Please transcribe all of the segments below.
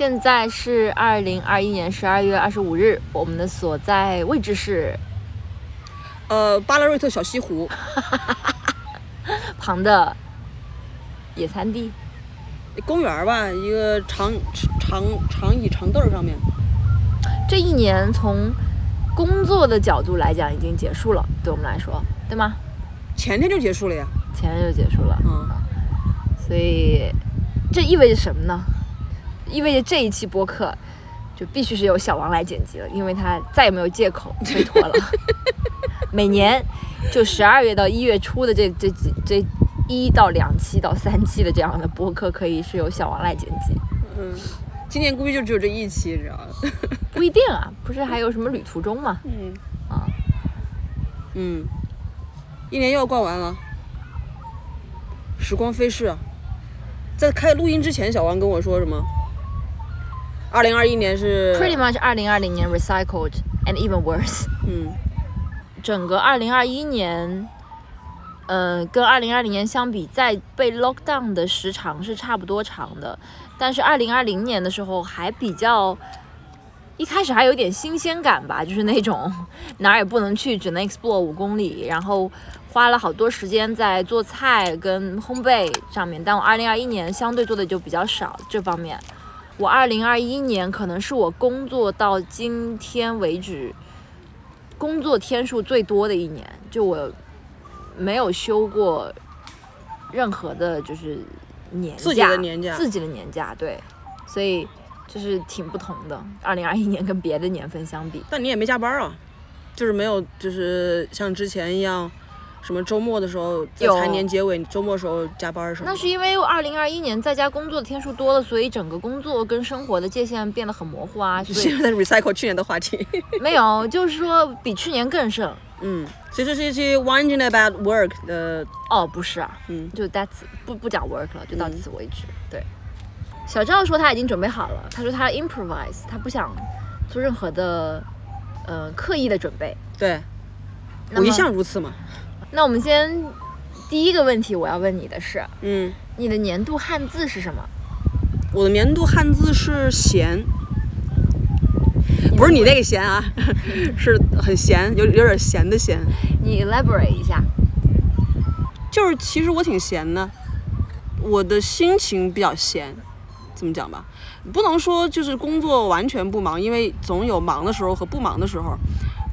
现在是二零二一年十二月二十五日，我们的所在位置是呃，巴拉瑞特小西湖，旁的野餐地。公园吧，一个长长长椅长凳上面。这一年从工作的角度来讲已经结束了，对我们来说，对吗？前天就结束了呀。前天就结束了，嗯，所以这意味着什么呢？意味着这一期播客就必须是由小王来剪辑了，因为他再也没有借口 推脱了。每年就十二月到一月初的这这几这一到两期到三期的这样的播客，可以是由小王来剪辑。嗯，今年估计就只有这一期，知道吗？不一定啊，不是还有什么旅途中吗？嗯啊，嗯，一年又要逛完了，时光飞逝啊！在开录音之前，小王跟我说什么？二零二一年是 pretty much 二零二零年 recycled and even worse。嗯整个二零二一年，呃，跟二零二零年相比，在被 lock down 的时长是差不多长的，但是二零二零年的时候还比较，一开始还有点新鲜感吧，就是那种哪儿也不能去，只能 explore 五公里，然后花了好多时间在做菜跟烘焙上面。但我二零二一年相对做的就比较少这方面。我二零二一年可能是我工作到今天为止。工作天数最多的一年，就我没有休过任何的，就是年假，自己的年假自己的年假，对，所以就是挺不同的。二零二一年跟别的年份相比，但你也没加班啊，就是没有，就是像之前一样，什么周末的时候在有财年结尾，周末时候加班什么的。那是因为二零二一年在家工作的天数多了，所以整个工作跟生活的界限变得很模糊啊。所以现在在 recycle 去年的话题。没有，就是说比去年更盛。嗯，其实是一期 winding about work 的，哦，不是啊，嗯，就 that's 不不讲 work 了，就到此为止。对，小赵说他已经准备好了，他说他 improvise，他不想做任何的呃刻意的准备。对，我一向如此嘛。那我们先第一个问题我要问你的是，嗯，你的年度汉字是什么？我的年度汉字是闲，不是你那个闲啊，是很闲，有有点闲的闲。你 elaborate 一下。就是其实我挺闲的，我的心情比较闲，怎么讲吧，不能说就是工作完全不忙，因为总有忙的时候和不忙的时候，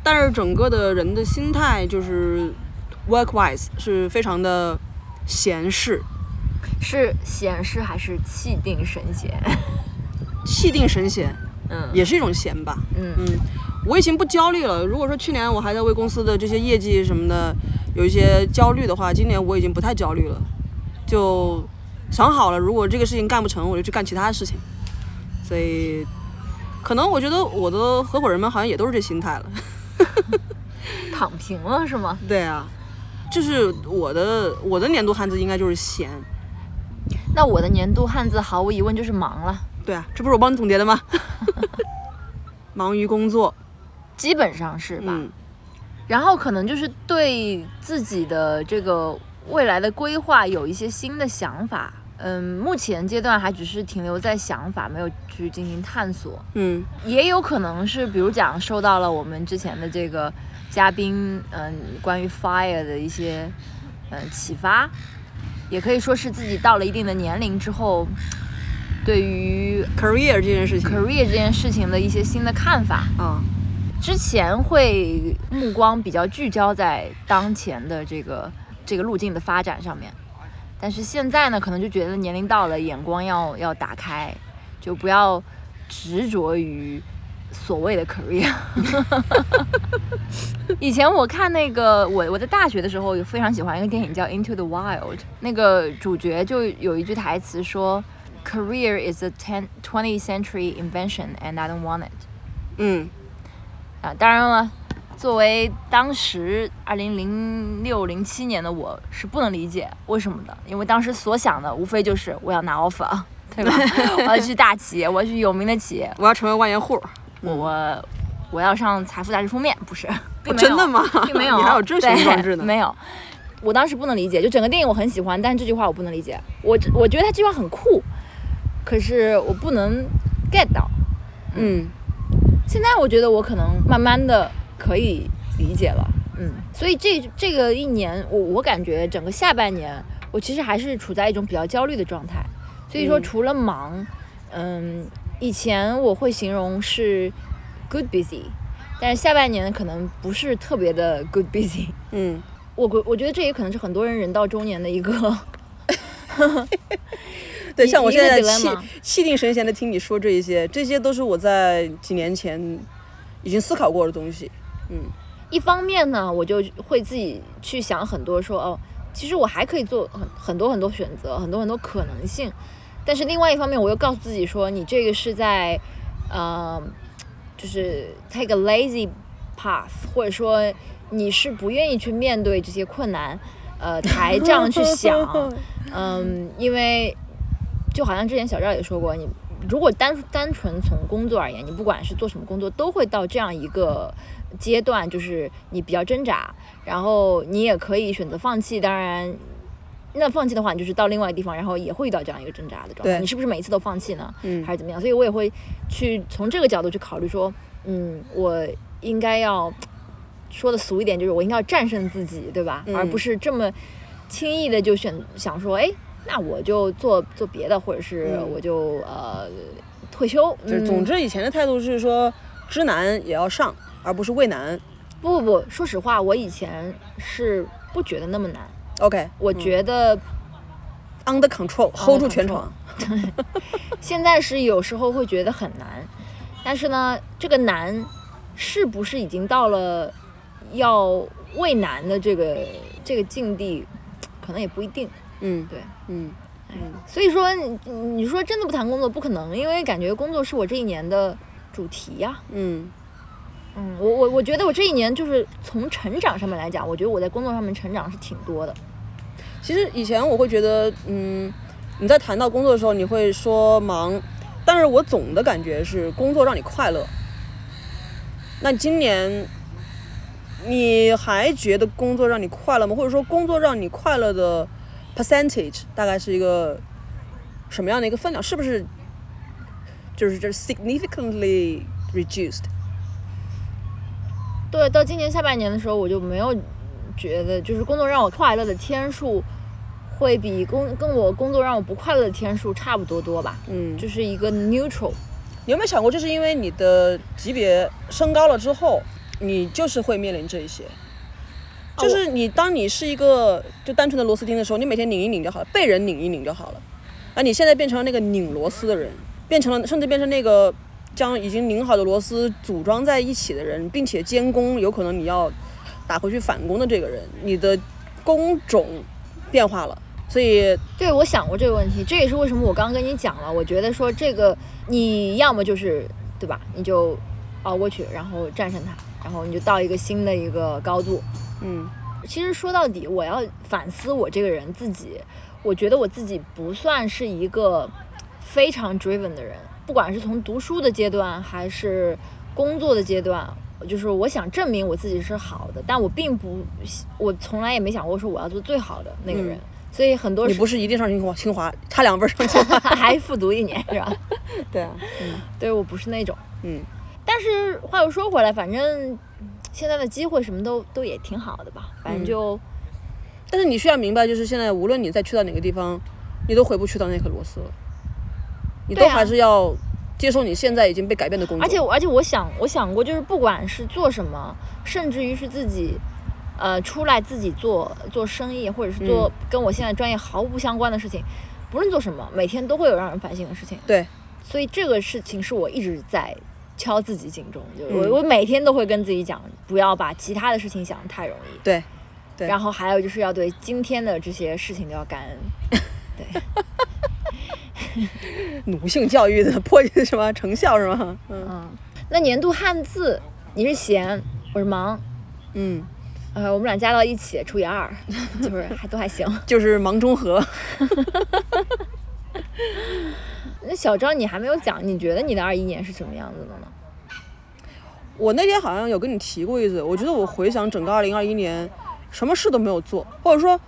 但是整个的人的心态就是 work wise 是非常的闲适，是闲适还是气定神闲？气定神闲，嗯也是一种闲吧。嗯嗯，我已经不焦虑了。如果说去年我还在为公司的这些业绩什么的有一些焦虑的话，今年我已经不太焦虑了，就想好了，如果这个事情干不成，我就去干其他的事情。所以，可能我觉得我的合伙人们好像也都是这心态了。躺平了是吗？对啊，就是我的我的年度汉字应该就是闲。那我的年度汉字毫无疑问就是忙了，对啊，这不是我帮你总结的吗？忙于工作，基本上是吧？嗯然后可能就是对自己的这个未来的规划有一些新的想法。嗯，目前阶段还只是停留在想法，没有去进行探索。嗯也有可能是，比如讲受到了我们之前的这个嘉宾，嗯，关于 fire 的一些嗯启发，也可以说是自己到了一定的年龄之后，对于，career 这件事情 career 这件事情的一些新的看法。啊，之前会目光比较聚焦在当前的这个这个路径的发展上面，但是现在呢，可能就觉得年龄到了，眼光要要打开，就不要执着于所谓的 career。以前我看那个，我我在大学的时候有非常喜欢一个电影叫《Into the Wild》，那个主角就有一句台词说：“Career is a ten twentieth century invention, and I don't want it。”嗯啊，当然了，作为当时二零零六零七年的我是不能理解为什么的，因为当时所想的无非就是我要拿 offer，对吧？我要去大企业，我要去有名的企业，我要成为万元户。我我我要上财富杂志封面，不是？并没有真的吗并没 有，你还有这雄心壮志呢没有。我当时不能理解，就整个电影我很喜欢，但是这句话我不能理解。我我觉得他这句话很酷，可是我不能 get 到。嗯现在我觉得我可能慢慢的可以理解了，嗯，所以这这个一年，我我感觉整个下半年，我其实还是处在一种比较焦虑的状态。所以说，嗯除了忙，嗯，以前我会形容是 good busy，但是下半年可能不是特别的 good busy。嗯，我我我觉得这也可能是很多人人到中年的一个 对，像我现在气气定神闲的听你说这一些，这些都是我在几年前已经思考过的东西。嗯一方面呢，我就会自己去想很多说，哦，其实我还可以做很很多很多选择，很多很多可能性。但是另外一方面，我又告诉自己说，你这个是在，呃，就是 take a lazy path，或者说你是不愿意去面对这些困难，呃，才这样去想。嗯，因为就好像之前小赵也说过，你如果单单纯从工作而言，你不管是做什么工作，都会到这样一个阶段，就是你比较挣扎，然后你也可以选择放弃。当然，那放弃的话，你就是到另外一个地方，然后也会遇到这样一个挣扎的状态。你是不是每一次都放弃呢？嗯还是怎么样？所以我也会去从这个角度去考虑说，嗯，我应该要说的俗一点，就是我应该要战胜自己，对吧？嗯而不是这么轻易的就选想说，哎，那我就做做别的，或者是嗯我就、呃退休。就总之以前的态度是说知难也要上，而不是畏难。不不不，说实话，我以前是不觉得那么难，OK，我觉得 under control，hold 住全场。现在是有时候会觉得很难，但是呢，这个难是不是已经到了要畏难的这个这个境地，可能也不一定。嗯对，嗯所以说你你说真的不谈工作不可能，因为感觉工作是我这一年的主题呀、嗯嗯，我我我觉得我这一年就是从成长上面来讲，我觉得我在工作上面成长是挺多的。其实以前我会觉得，嗯，你在谈到工作的时候，你会说忙，但是我总的感觉是工作让你快乐。那今年你还觉得工作让你快乐吗？或者说工作让你快乐的 percentage 大概是一个什么样的一个分量？是不是就是就是 significantly reduced？对，到今年下半年的时候，我就没有觉得，就是工作让我快乐的天数，会比工跟我工作让我不快乐的天数差不多多吧，嗯，就是一个 neutral。你有没有想过，就是因为你的级别升高了之后，你就是会面临这一些？就是你当你是一个就单纯的螺丝钉的时候，你每天拧一拧就好了，被人拧一拧就好了。而你现在变成了那个拧螺丝的人，变成了甚至变成那个将已经拧好的螺丝组装在一起的人，并且监工有可能你要打回去返工的这个人，你的工种变化了，所以对，我想过这个问题，这也是为什么我刚刚跟你讲了，我觉得说这个你要么就是对吧，你就熬过去，然后战胜它，然后你就到一个新的一个高度。嗯。其实说到底，我要反思我这个人自己，我觉得我自己不算是一个非常 driven 的人，不管是从读书的阶段还是工作的阶段，就是我想证明我自己是好的，但我并不，我从来也没想过说我要做最好的那个人，嗯所以很多时你不是一定上清华，清华差两分上清华。还复读一年是吧？对啊，嗯对我不是那种，嗯。但是话又说回来，反正现在的机会什么都都也挺好的吧，反正嗯就。但是你需要明白，就是现在无论你再去到哪个地方，你都回不去到那颗螺丝了，你都还是要接受你现在已经被改变的工作。而且而且我想我想过，就是不管是做什么，甚至于是自己，呃，出来自己做做生意，或者是做跟我现在专业毫不相关的事情，不论做什么，每天都会有让人反省的事情。对，所以这个事情是我一直在敲自己警钟，就我、我每天都会跟自己讲，不要把其他的事情想得太容易。对，对然后还有就是要对今天的这些事情都要感恩。对，奴性教育的破什么成效是吗？嗯嗯，那年度汉字，你是闲，我是忙，嗯，呃，我们俩加到一起除以二，就是还都还行。就是忙中和。那小张，你还没有讲，你觉得你的二一年是什么样子的呢？我那天好像有跟你提过一次，我觉得我回想整个二零二一年，什么事都没有做，或者说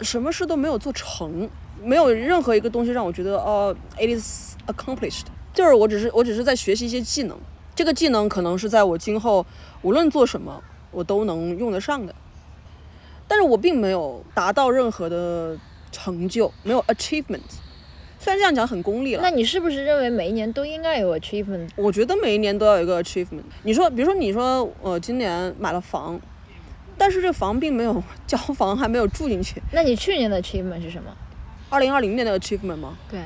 什么事都没有做成，没有任何一个东西让我觉得哦、i t is accomplished。就是我只是我只是在学习一些技能，这个技能可能是在我今后无论做什么我都能用得上的，但是我并没有达到任何的成就，没有 achievement。虽然这样讲很功利了，那你是不是认为每一年都应该有 achievement？我觉得每一年都要有一个 achievement。你说，比如说你说我今年买了房，但是这房并没有交房，还没有住进去。那你去年的 achievement 是什么？二零二零年的 achievement 吗对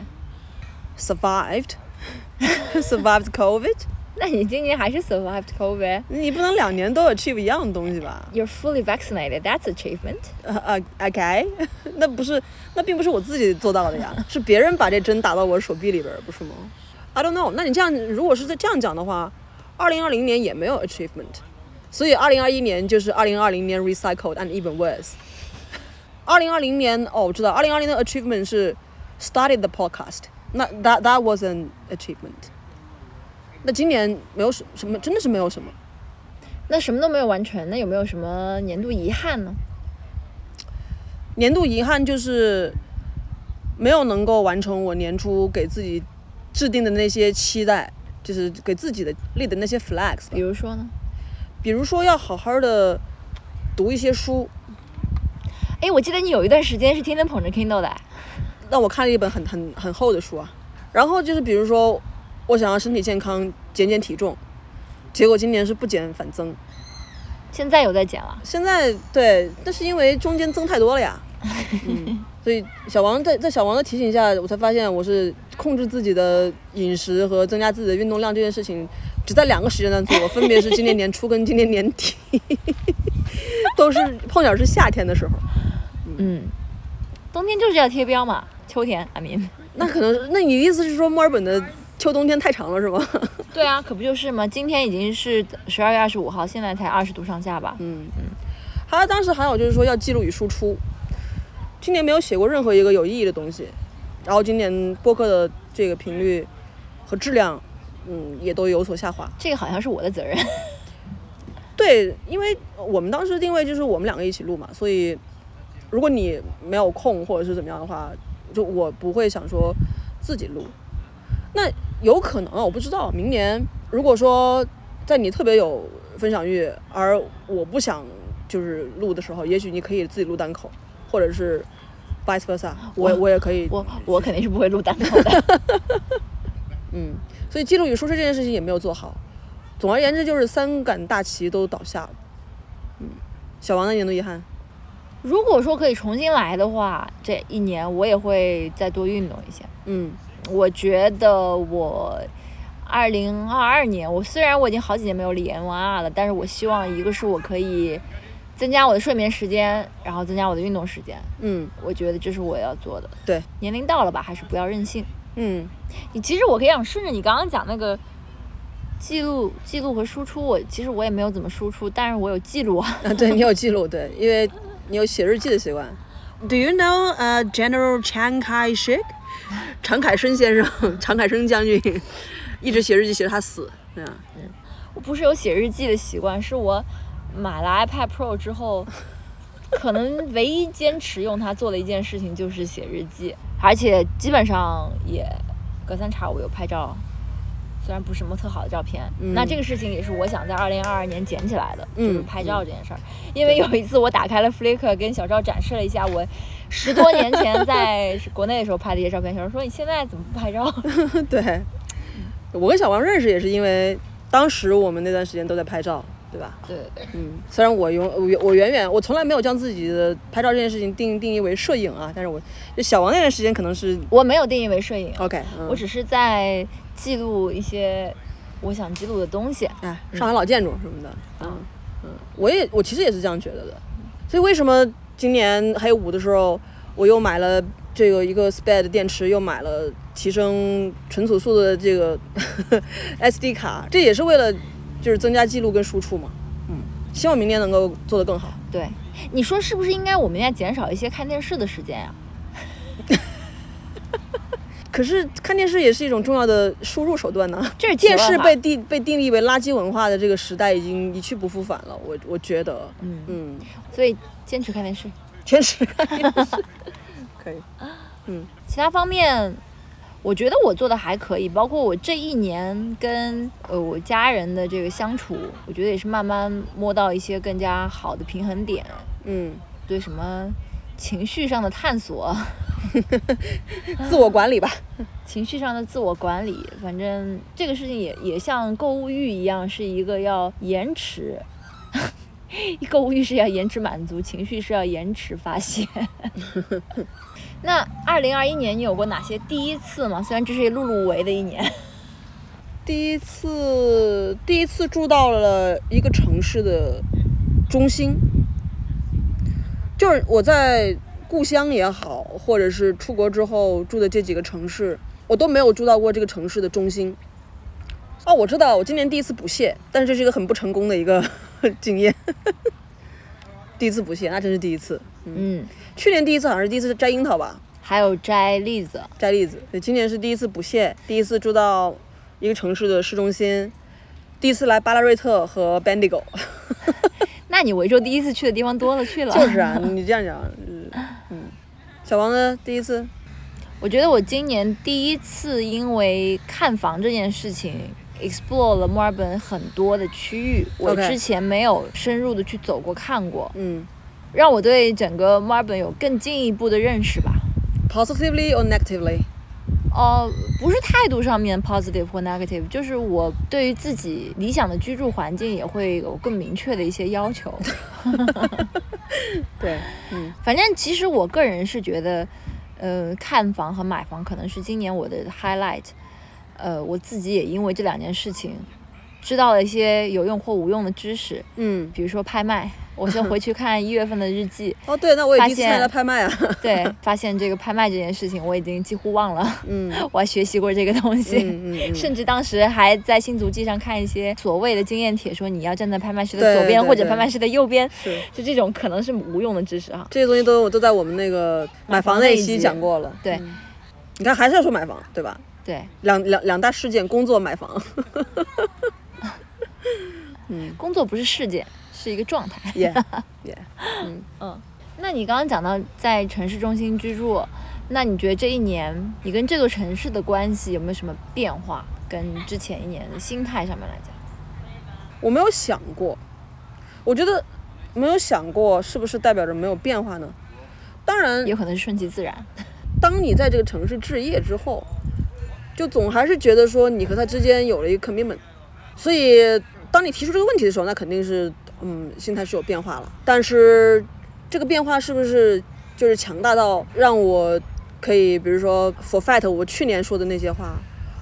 ，？survived，survived COVID。那你今年还是 survived COVID。你不能两年都 achieve 一样的东西吧？You're fully vaccinated. That's achievement. 呃呃，OK，那不是，那并不是我自己做到的呀，是别人把这针打到我手臂里边儿，不是吗？I don't know。那你这样，如果是在这样讲的话，二零二零年也没有 achievement，所以二零二一年就是二零二零年 recycled and even worse。二零二零年哦，我知道，二零二零的 achievement 是 started the podcast，那 that that was an achievement。那今年没有什什么，真的是没有什么。那什么都没有完成，那有没有什么年度遗憾呢？年度遗憾就是没有能够完成我年初给自己制定的那些期待，就是给自己的立的那些 flags。比如说呢？比如说要好好的读一些书，哎，我记得你有一段时间是天天捧着 Kindle 的。那我看了一本很很很厚的书啊。然后就是比如说，我想要身体健康，减减体重，结果今年是不减反增。现在有在减了。现在对，但是因为中间增太多了呀。嗯，所以小王在在小王的提醒下，我才发现我是控制自己的饮食和增加自己的运动量这件事情，只在两个时间段做，分别是今年年初跟今年年底，都是碰巧是夏天的时候。嗯，冬天就是要贴标嘛，秋天 I mean。那可能，那你的意思是说墨尔本的秋冬天太长了是吗？对啊，可不就是吗？今天已经是十二月二十五号，现在才二十度上下吧？嗯嗯。他当时还有就是说要记录与输出，今年没有写过任何一个有意义的东西，然后今年播客的这个频率和质量，嗯，也都有所下滑。这个好像是我的责任。对，因为我们当时定位就是我们两个一起录嘛，所以如果你没有空或者是怎么样的话，就我不会想说自己录。那有可能啊，我不知道，明年如果说在你特别有分享欲，而我不想就是录的时候，也许你可以自己录单口，或者是 vice versa，我我我也可以，我我肯定是不会录单口的。嗯，所以记录与输出这件事情也没有做好。总而言之，就是三杆大旗都倒下了。嗯，小王的年度遗憾。如果说可以重新来的话，这一年我也会再多运动一些。嗯我觉得我二零二二年，我虽然我已经好几年没有理 N 1 R 了，但是我希望一个是我可以增加我的睡眠时间，然后增加我的运动时间。嗯我觉得这是我要做的。对，年龄到了吧，还是不要任性。嗯你其实我可以想顺着你刚刚讲那个记录、记录和输出，我其实我也没有怎么输出，但是我有记录啊。啊，对你有记录，对，因为你有写日记的习惯。Do you know 呃、General Chiang Kai-shek？常凯申先生，常凯申将军一直写日记写到他死。嗯，我不是有写日记的习惯，是我买了 iPad Pro 之后，可能唯一坚持用它做的一件事情就是写日记，而且基本上也隔三差五有拍照，虽然不是什么特好的照片。嗯那这个事情也是我想在二零二二年捡起来的，就是嗯拍照这件事儿。因为有一次我打开了 Flickr，跟小赵展示了一下我十多年前在国内的时候拍的一些照片，小赵说：“你现在怎么不拍照？” 对，我跟小王认识也是因为当时我们那段时间都在拍照，对吧？对。嗯，虽然我永我我远远我从来没有将自己的拍照这件事情定定义为摄影啊，但是我就小王那段时间可能是我没有定义为摄影，OK，嗯、我只是在记录一些我想记录的东西。哎上海老建筑什么的，嗯。啊嗯，我也我其实也是这样觉得的，所以为什么今年还有五的时候，我又买了这个一个 spare 的电池，又买了提升存储速度的这个 SD 卡，这也是为了就是增加记录跟输出嘛，嗯，希望明年能够做得更好。对，你说是不是应该我们应该减少一些看电视的时间呀、可是看电视也是一种重要的输入手段呢。这是电视被定被定义为垃圾文化的这个时代已经一去不复返了，我我觉得，嗯。嗯，所以坚持看电视。坚持看电视。可以，嗯。其他方面，我觉得我做的还可以，包括我这一年跟呃我家人的这个相处，我觉得也是慢慢摸到一些更加好的平衡点。嗯，对什么情绪上的探索，自我管理吧。情绪上的自我管理，反正这个事情也也像购物欲一样，是一个要延迟。购物欲是要延迟满足，情绪是要延迟发泄。那二零二一年你有过哪些第一次吗？虽然这是碌碌无为的一年。第一次，第一次住到了一个城市的中心，就是我在故乡也好，或者是出国之后住的这几个城市，我都没有住到过这个城市的中心。哦，我知道，我今年第一次补蟹，但是这是一个很不成功的一个 经验。第一次补蟹，那真是第一次。嗯，去年第一次好像是第一次摘樱桃吧，还有摘栗子。摘栗子。对，今年是第一次补蟹，第一次住到一个城市的市中心，第一次来巴拉瑞特和 Bendigo。那你维州第一次去的地方多了去了。就是啊，你 这样讲，嗯，小王呢？第一次，我觉得我今年第一次因为看房这件事情，explore 了墨尔本很多的区域，我之前没有深入的去走过看过，嗯让我对整个墨尔本有更进一步的认识吧。，positively or negatively？哦、不是态度上面 positive 或 negative，就是我对于自己理想的居住环境也会有更明确的一些要求。对，嗯反正其实我个人是觉得，呃，看房和买房可能是今年我的 highlight。呃，我自己也因为这两件事情，知道了一些有用或无用的知识，嗯，比如说拍卖。我先回去看一月份的日记，哦对，那我也第一次参加拍卖啊，对，发现这个拍卖这件事情我已经几乎忘了，嗯我还学习过这个东西。嗯嗯嗯，甚至当时还在新足迹上看一些所谓的经验帖，说你要站在拍卖师的左边或者拍卖师的右边，是就这种可能是无用的知识哈。这些东西都都在我们那个买房那一期讲过了。对嗯你看还是要说买房，对吧？对，两两两大事件，工作买房，嗯工作不是事件，是一个状态。耶耶，嗯嗯，那你刚刚讲到在城市中心居住，那你觉得这一年你跟这座城市的关系有没有什么变化？跟之前一年的心态上面来讲，我没有想过，我觉得没有想过是不是代表着没有变化呢？当然，有可能是顺其自然。当你在这个城市置业之后，就总还是觉得说你和他之间有了一个 commitment，所以当你提出这个问题的时候，那肯定是嗯心态是有变化了。但是这个变化是不是就是强大到让我可以，比如说 for fact 我去年说的那些话，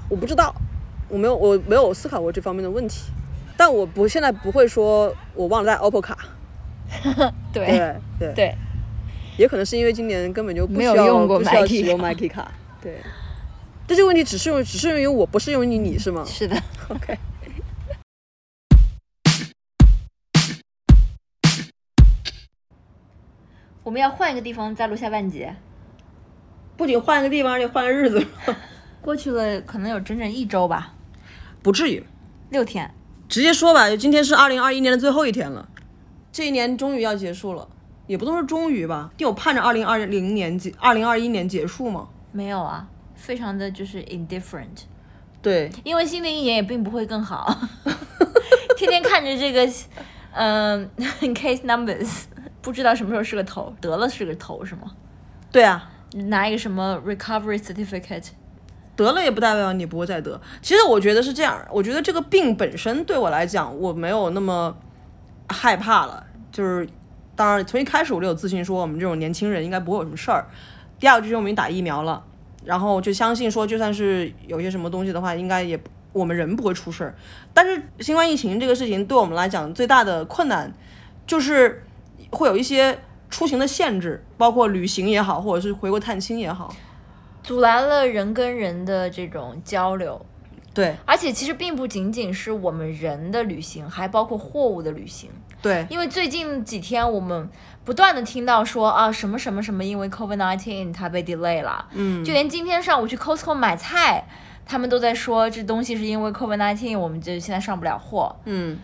我不知道，我没有我没有思考过这方面的问题。但我不现在不会说我忘了带 OPPO 卡，对对对对，也可能是因为今年根本就不需要用过不需要用卡 Myki 卡。对，但这个问题只适用只适用于我，不适用于你是吗是的。OK。我们要换一个地方再录下半集。不仅换一个地方，而且换个日子，过去了可能有整整一周吧，不至于。六天。直接说吧，今天是二零二一年的最后一天了，这一年终于要结束了，也不能说终于吧，你有盼着二零二零年结二零二一年结束吗？没有啊，非常的就是 indifferent，对，因为新的一年也并不会更好，天天看着这个，嗯、case numbers，不知道什么时候是个头，得了是个头是吗？对啊，拿一个什么 recovery certificate，得了也不代表你不会再得。其实我觉得是这样，我觉得这个病本身对我来讲，我没有那么害怕了。就是当然从一开始我就有自信，说我们这种年轻人应该不会有什么事儿。第二个就是我们打疫苗了，然后就相信说，就算是有些什么东西的话，应该也我们人不会出事儿。但是新冠疫情这个事情对我们来讲最大的困难就是会有一些出行的限制，包括旅行也好，或者是回国探亲也好。阻拦了人跟人的这种交流，对而且其实并不仅仅是我们人的旅行，还包括货物的旅行。对，因为最近几天我们不断的听到说啊什么什么什么，因为 COVID nineteen 它被 delay 了，嗯，就连今天上午去 Costco 买菜，他们都在说这东西是因为 COVID nineteen 我们就现在上不了货，嗯。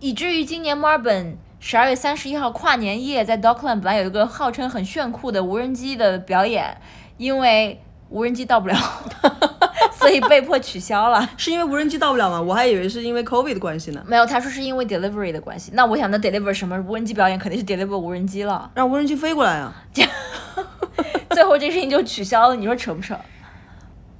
以至于今年墨尔本十二月三十一号跨年夜在 Dockland 本来有一个号称很炫酷的无人机的表演，因为无人机到不了。所以被迫取消了。是因为无人机到不了吗？我还以为是因为 COVID 的关系呢。没有，他说是因为 delivery 的关系。那我想，那 deliver 什么？无人机表演肯定是 deliver 无人机了。让无人机飞过来啊！最后这个事情就取消了，你说扯不扯？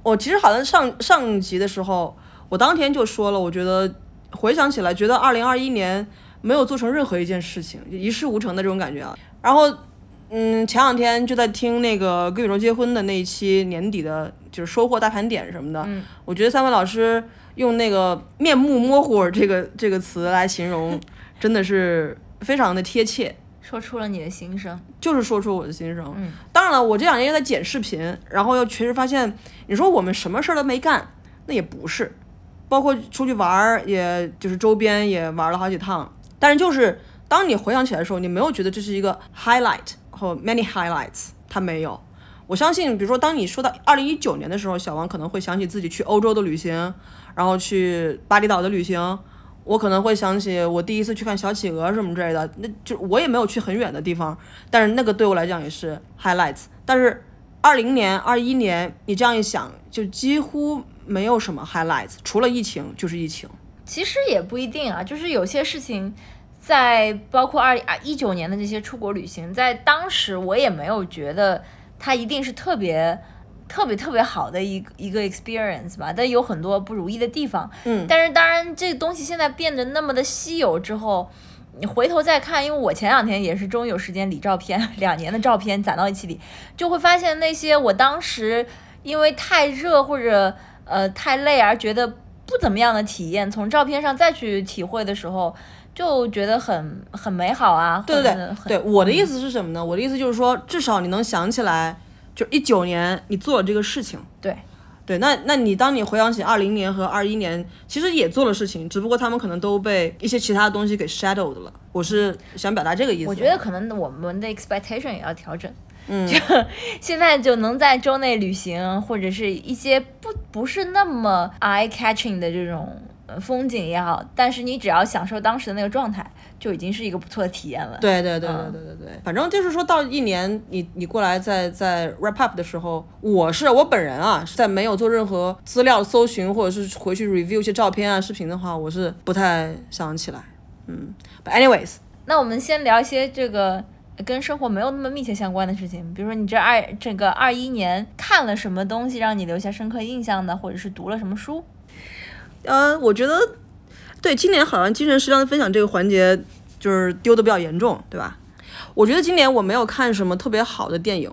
我其实好像上上集的时候，我当天就说了，我觉得回想起来，觉得二零二一年没有做成任何一件事情，一事无成的这种感觉啊。然后，嗯，前两天就在听那个跟宇宙结婚的那一期年底的，就是收获大盘点什么的。嗯，我觉得三位老师用那个面目模糊这个这个词来形容，真的是非常的贴切。说出了你的心声，就是说出我的心声。嗯，当然了，我这两年在剪视频，然后又确实发现，你说我们什么事儿都没干，那也不是，包括出去玩儿，也就是周边也玩了好几趟。但是就是当你回想起来的时候，你没有觉得这是一个 highlight 后 many highlights，它没有。我相信，比如说当你说到二零一九年的时候，小王可能会想起自己去欧洲的旅行，然后去巴厘岛的旅行。我可能会想起我第一次去看小企鹅什么之类的，那就我也没有去很远的地方，但是那个对我来讲也是 highlights。但是二零年、二一年，你这样一想，就几乎没有什么 highlights，除了疫情就是疫情。其实也不一定啊，就是有些事情，在包括二啊一九年的这些出国旅行，在当时我也没有觉得它一定是特别。特别特别好的一一个 experience 吧，但有很多不如意的地方。嗯，但是当然，这个东西现在变得那么的稀有之后，你回头再看，因为我前两天也是终于有时间理照片，两年的照片攒到一起理，就会发现那些我当时因为太热或者呃太累而觉得不怎么样的体验，从照片上再去体会的时候，就觉得很很美好啊。对对对，对我的意思是什么呢？我的意思就是说，至少你能想起来。就一九年，你做了这个事情，对，对，那那你当你回想起二零年和二一年，其实也做了事情，只不过他们可能都被一些其他的东西给 shadowed 了。我是想表达这个意思。我觉得可能我们的 expectation 也要调整，嗯，就现在就能在周内旅行，或者是一些不不是那么 eye catching 的这种风景也好，但是你只要享受当时的那个状态。就已经是一个不错的体验了。对对对对对对对，反正就是说到一年，你你过来在在 wrap up 的时候，我是我本人啊，在没有做任何资料搜寻或者是回去 review 一些照片啊视频的话，我是不太想起来。嗯，But anyways，那我们先聊一些这个跟生活没有那么密切相关的事情，比如说你这二这个二一年看了什么东西让你留下深刻印象的，或者是读了什么书？呃，我觉得。对，今年好像精神食粮的分享这个环节就是丢的比较严重，对吧？我觉得今年我没有看什么特别好的电影，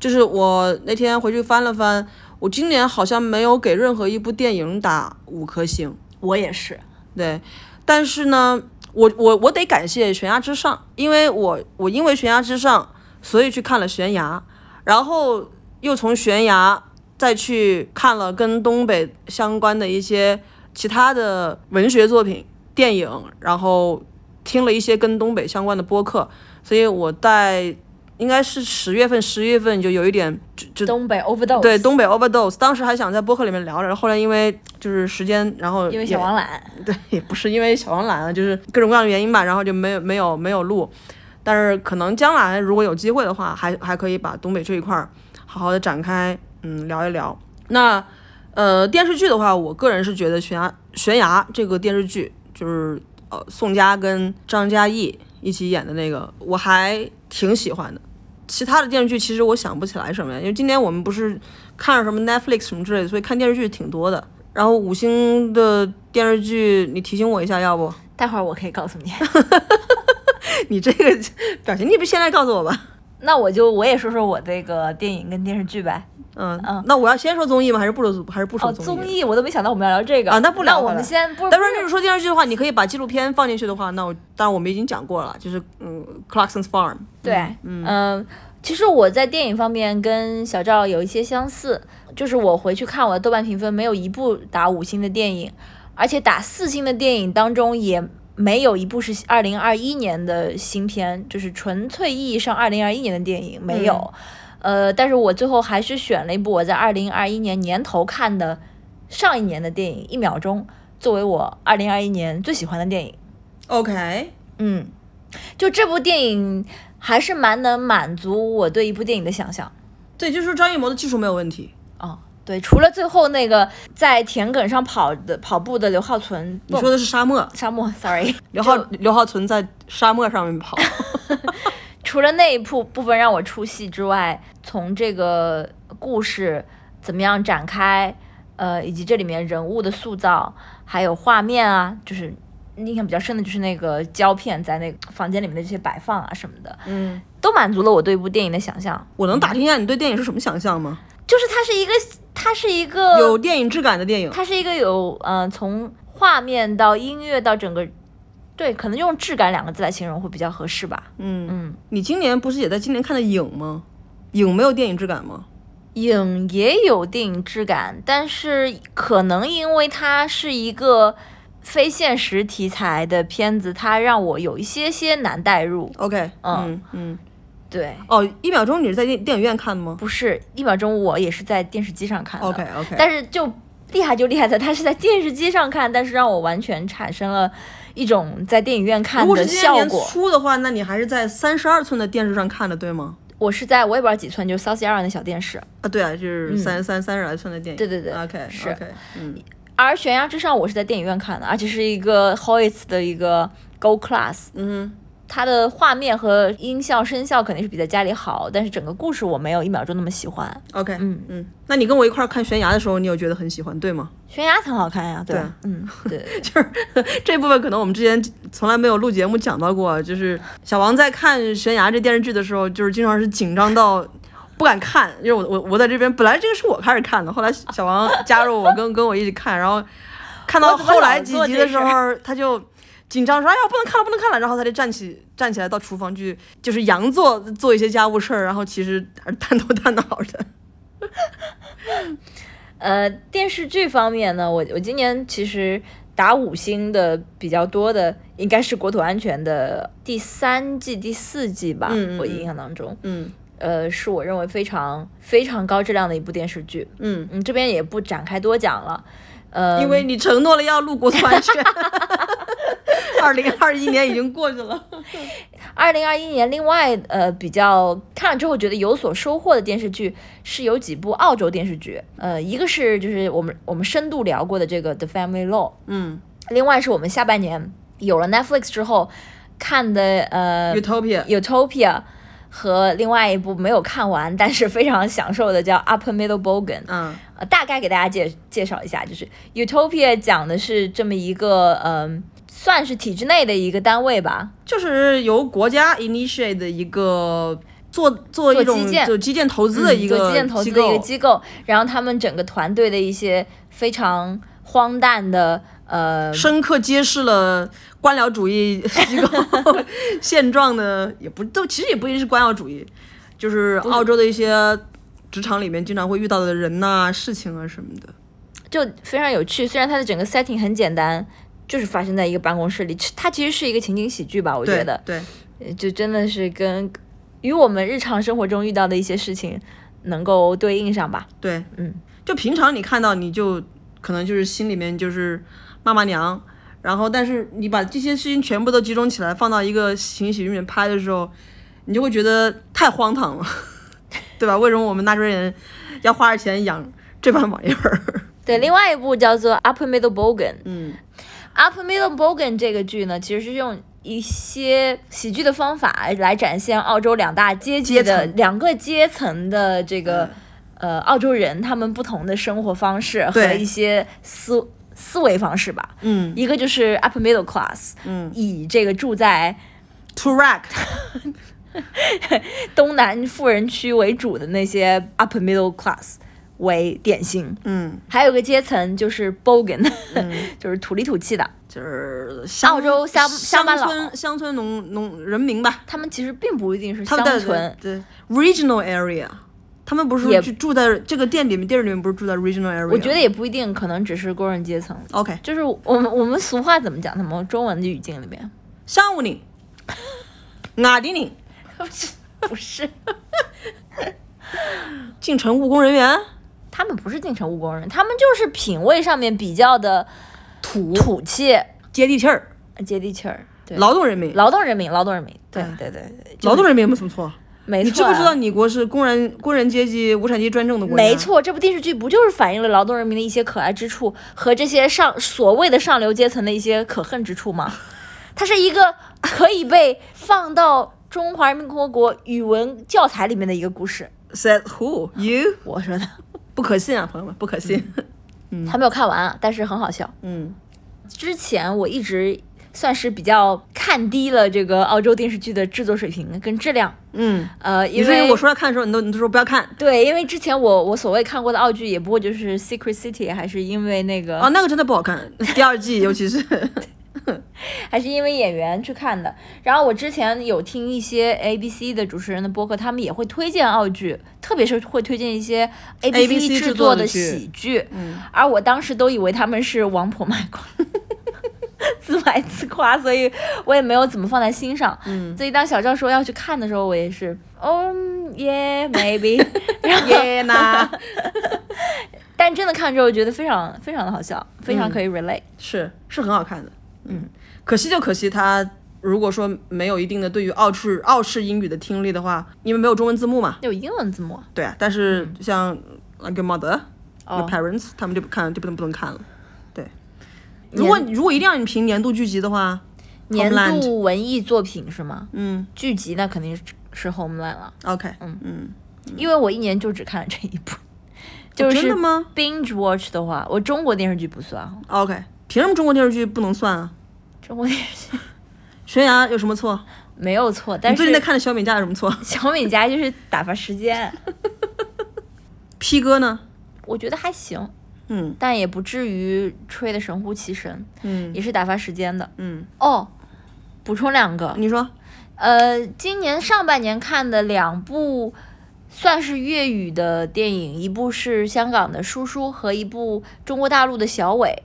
就是我那天回去翻了翻，我今年好像没有给任何一部电影打五颗星。我也是，对，但是呢，我我我得感谢《悬崖之上》，因为我我因为《悬崖之上》所以去看了《悬崖》，然后又从《悬崖》再去看了跟东北相关的一些。其他的文学作品、电影，然后听了一些跟东北相关的播客，所以我在应该是十月份、十一月份就有一点就就东北 overdose，对东北 overdose，当时还想在播客里面聊着，后来因为就是时间，然后因为小王懒，对，也不是因为小王懒了，就是各种各样的原因吧，然后就没有没有没有录，但是可能将来如果有机会的话，还还可以把东北这一块儿好好的展开，嗯，聊一聊。那。呃，电视剧的话，我个人是觉得《悬崖》《悬崖》这个电视剧，就是呃宋佳跟张嘉译一起演的那个，我还挺喜欢的。其他的电视剧其实我想不起来什么呀，因为今年我们不是看了什么 Netflix 什么之类的，所以看电视剧挺多的。然后五星的电视剧，你提醒我一下，要不？待会儿我可以告诉你。你这个表情，你不现在告诉我吧？那我就我也说说我这个电影跟电视剧呗。嗯嗯，那我要先说综艺吗？还是不说？还是不说综艺？综艺我都没想到我们要聊这个啊，那不聊。那我们先不。但是你说电视剧的话，你可以把纪录片放进去的话，那我当然我们已经讲过了，就是嗯，Clarkson's Farm。对，嗯，其实我在电影方面跟小赵有一些相似，就是我回去看我的豆瓣评分没有一部打五星的电影，而且打四星的电影当中也没有一部是二零二一年的新片，就是纯粹意义上二零二一年的电影没有。呃，但是我最后还是选了一部我在二零二一年年头看的上一年的电影《一秒钟》，作为我二零二一年最喜欢的电影。OK，嗯，就这部电影还是蛮能满足我对一部电影的想象。对，就是张艺谋的技术没有问题。哦，对，除了最后那个在田埂上跑的跑步的刘浩存，你说的是沙漠，沙漠，sorry，刘浩刘浩存在沙漠上面跑。除了那一部部分让我出戏之外，从这个故事怎么样展开，呃，以及这里面人物的塑造，还有画面啊，就是印象比较深的就是那个胶片在那个房间里面的这些摆放啊什么的，嗯，都满足了我对一部电影的想象。我能打听一下你对电影是什么想象吗？就是它是一个，它是一个有电影质感的电影。它是一个有，嗯、从画面到音乐到整个，对，可能用质感两个字来形容会比较合适吧。嗯，嗯，你今年不是也在今年看的影吗？影没有电影质感吗？影也有电影质感，但是可能因为它是一个非现实题材的片子，它让我有一些些难代入。OK，嗯嗯嗯。对，哦，一秒钟你是在电电影院看的吗不是一秒钟，我也是在电视机上看的。？OK OK，但是就厉害就厉害在它是在电视机上看，但是让我完全产生了一种在电影院看如果是的效果。初的话，那你还是在三十二寸的电视上看的，对吗？我是在我也不知道几寸，就是 South Yara 那小电视。啊，对啊，就是嗯三三三十来寸的电影。对对对 OK 是 OK，嗯而《悬崖之上》我是在电影院看的，而且是一个 Hoyts 的一个 Go Class，嗯它的画面和音效声效肯定是比在家里好，但是整个故事我没有一秒钟那么喜欢。，OK，嗯嗯，那你跟我一块儿看悬崖的时候，你有觉得很喜欢，对吗？悬崖很好看呀，对吧，对嗯，对 就是这部分可能我们之前从来没有录节目讲到过，就是小王在看《悬崖》这电视剧的时候，就是经常是紧张到不敢看，因为我我我在这边本来这个是我开始看的，后来小王加入我跟跟我一起看，然后看到后来做几集的时候，他就。紧张说：“哎呀，不能看了，不能看了。”然后他就站起站起来到厨房去，就是佯作做一些家务事儿，然后其实还是探头探脑的。呃，电视剧方面呢，我我今年其实打五星的比较多的，应该是《国土安全》的第三季、第四季吧，我印象当中，嗯呃，是我认为非常非常高质量的一部电视剧。嗯，嗯，这边也不展开多讲了，呃，因为你承诺了要录国土安全。二零二一年已经过去了。二零二一年另外呃比较看了之后觉得有所收获的电视剧是有几部澳洲电视剧，呃，一个是就是我们我们深度聊过的这个《The Family Law》，嗯。另外是我们下半年有了 Netflix 之后看的呃，Utopia。Utopia 和另外一部没有看完但是非常享受的叫 Upper Middle Bogan，嗯。呃，大概给大家介介绍一下，就是 Utopia 讲的是这么一个嗯、算是体制内的一个单位吧，就是由国家 initiate 的一个做做一种基建就基建投资的一个嗯做基建投资的一个机构，然后他们整个团队的一些非常荒诞的呃深刻揭示了官僚主义 机构现状的，也不都其实也不一定是官僚主义，就是澳洲的一些职场里面经常会遇到的人呐、事情啊什么的。就非常有趣。虽然它的整个 setting 很简单，就是发生在一个办公室里，它其实是一个情景喜剧吧，我觉得，对，呃就真的是跟与我们日常生活中遇到的一些事情能够对应上吧。对，嗯，就平常你看到你就可能就是心里面就是骂骂娘，然后但是你把这些事情全部都集中起来放到一个情景喜剧里面拍的时候，你就会觉得太荒唐了，对吧？为什么我们纳税人要花着钱养这帮玩意儿？对，另外一部叫做 Upper Middle Bogan，嗯 Upper Middle Bogan 这个剧呢，其实是用一些喜剧的方法来展现澳洲两大阶级的两个阶层的这个、呃澳洲人他们不同的生活方式和一些思思维方式吧。嗯。一个就是 Upper Middle Class，嗯。以这个住在，Turac，东南富人区为主的那些 Upper Middle Class 为典型。嗯，还有个阶层就是 Bogan，、就是土里土气的。就是乡澳洲乡乡村乡村农农人民吧，他们其实并不一定是乡村，对对 regional area，他们不是也去住在这个店里面，店里面不是住在 regional area？我觉得也不一定，可能只是工人阶层。OK，就是我们我们俗话怎么讲？他们中文的语境里面。商务人、外地人、不 是不是，进城务工人员、他们不是进城务工人，他们就是品味上面比较的土土气、接地气儿、接地气儿。对，劳动人民。劳动人民，劳动人民，对嗯对对对，就是劳动人民有没有什么错？没错、啊，你知不知道你国是工人工人阶级无产阶级专政的国家？没，错，这部电视剧不就是反映了劳动人民的一些可爱之处和这些上所谓的上流阶层的一些可恨之处吗？它是一个可以被放到中华人民共和国语文教材里面的一个故事。Said who you？我说的，不可信啊，朋友们，不可信。嗯还没有看完啊，但是很好笑。嗯之前我一直算是比较看低了这个澳洲电视剧的制作水平跟质量，嗯，呃，因为我说要看的时候，你都你都说不要看。对，因为之前我我所谓看过的澳剧也不过就是《Secret City》，还是因为那个哦，那个真的不好看，第二季尤其是。还是因为演员去看的。然后我之前有听一些 ABC 的主持人的播客，他们也会推荐澳剧，特别是会推荐一些 ABC 制作的喜剧。嗯，而我当时都以为他们是王婆卖瓜。自卖自夸，所以我也没有怎么放在心上。嗯所以当小赵说要去看的时候，我也是，哦耶，maybe。然后，耶呐，但真的看之后觉得非常非常的好笑，非常可以 relate。是是很好看的。嗯，可惜就可惜他如果说没有一定的对于澳式澳式英语的听力的话，因为没有中文字幕嘛。有英文字幕，对啊，但是像 like your mother、哦。your parents，他们就不看就不能不能看了。对，如果如果一定要你评年度剧集的话，年度文艺作品是吗？嗯。剧集那肯定是是 Homeland 了，，OK，嗯。嗯，因为我一年就只看了这一部。就是哦真的吗？binge watch 的话，我中国电视剧不算，？OK，凭什么中国电视剧不能算啊？中国电视剧悬崖有什么错？没有错，但是最近在看的小美家有什么错小美家就是打发时间？P 哥呢？我觉得还行，嗯但也不至于吹得神乎其神，嗯也是打发时间的。嗯，哦，补充两个，你说呃，今年上半年看的两部算是粤语的电影，一部是香港的《叔叔》和一部中国大陆的《小伟》，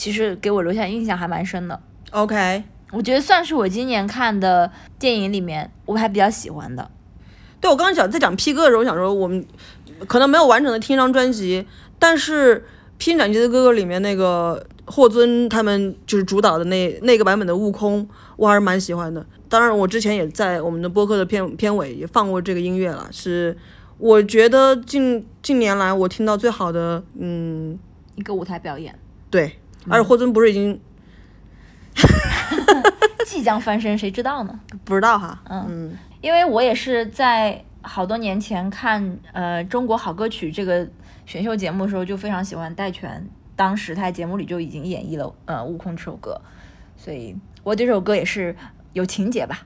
其实给我留下印象还蛮深的。OK？我觉得算是我今年看的电影里面我还比较喜欢的。对我刚刚讲在讲 P 哥的时候，我想说我们可能没有完整的听一张专辑，但是《披荆斩棘的哥哥》里面那个霍尊他们就是主导的那那个版本的悟空，我还是蛮喜欢的。当然，我之前也在我们的播客的片片尾也放过这个音乐了，是我觉得近近年来我听到最好的，嗯，一个舞台表演对，而且霍尊不是已经 即将翻身，谁知道呢？不知道哈，嗯。嗯。因为我也是在好多年前看呃《中国好歌曲》这个选秀节目的时候，就非常喜欢戴荃，当时他在节目里就已经演绎了呃《悟空》这首歌，所以我对这首歌也是有情节吧。